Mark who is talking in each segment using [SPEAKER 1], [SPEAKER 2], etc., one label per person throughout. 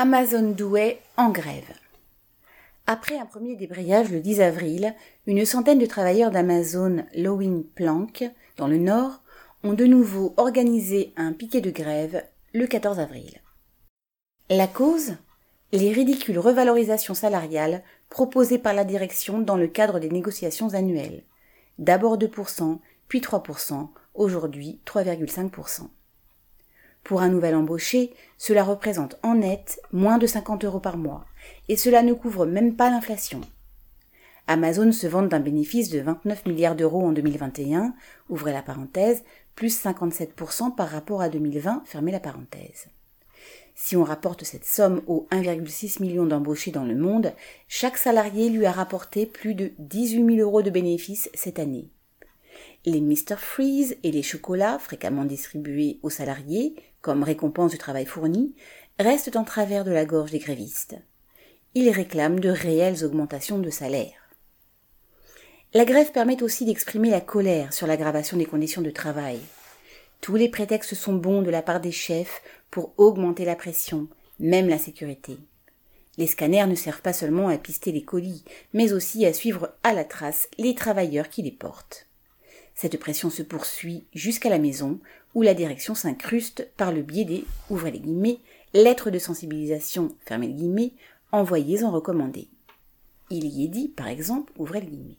[SPEAKER 1] Amazon Douai en grève. Après un premier débrayage le 10 avril, une centaine de travailleurs d'Amazon Lowing Plank, dans le Nord, ont de nouveau organisé un piquet de grève le 14 avril. La cause? Les ridicules revalorisations salariales proposées par la direction dans le cadre des négociations annuelles. D'abord 2%, puis 3%, aujourd'hui 3,5%. Pour un nouvel embauché, cela représente en net moins de 50 euros par mois, et cela ne couvre même pas l'inflation. Amazon se vante d'un bénéfice de 29 milliards d'euros en 2021, ouvrez la parenthèse, plus 57% par rapport à 2020, fermez la parenthèse. Si on rapporte cette somme aux 1,6 million d'embauchés dans le monde, chaque salarié lui a rapporté plus de 18 000 euros de bénéfices cette année. Les Mr. Freeze et les chocolats fréquemment distribués aux salariés comme récompense du travail fourni restent en travers de la gorge des grévistes. Ils réclament de réelles augmentations de salaire. La grève permet aussi d'exprimer la colère sur l'aggravation des conditions de travail. Tous les prétextes sont bons de la part des chefs pour augmenter la pression, même la sécurité. Les scanners ne servent pas seulement à pister les colis, mais aussi à suivre à la trace les travailleurs qui les portent. Cette pression se poursuit jusqu'à la maison, où la direction s'incruste par le biais des, ouvrez les guillemets, lettres de sensibilisation, fermez les guillemets, envoyées en recommandé. Il y est dit, par exemple, ouvrez les guillemets.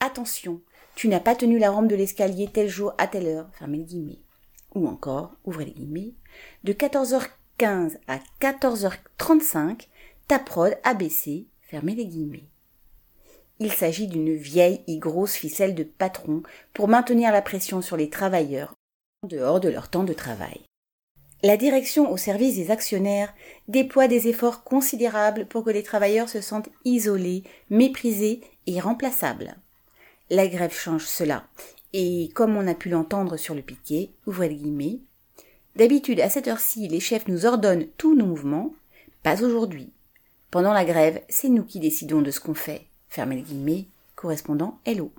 [SPEAKER 1] Attention, tu n'as pas tenu la rampe de l'escalier tel jour à telle heure, fermez les guillemets. Ou encore, ouvrez les guillemets, de 14h15 à 14h35, ta prod a baissé, fermez les guillemets. Il s'agit d'une vieille et grosse ficelle de patron pour maintenir la pression sur les travailleurs en dehors de leur temps de travail. La direction au service des actionnaires déploie des efforts considérables pour que les travailleurs se sentent isolés, méprisés et remplaçables. La grève change cela, et comme on a pu l'entendre sur le piquet, ouvrez les guillemets, d'habitude à cette heure-ci les chefs nous ordonnent tous nos mouvements, pas aujourd'hui. Pendant la grève, c'est nous qui décidons de ce qu'on fait fermez le guillemets, correspondant Hello.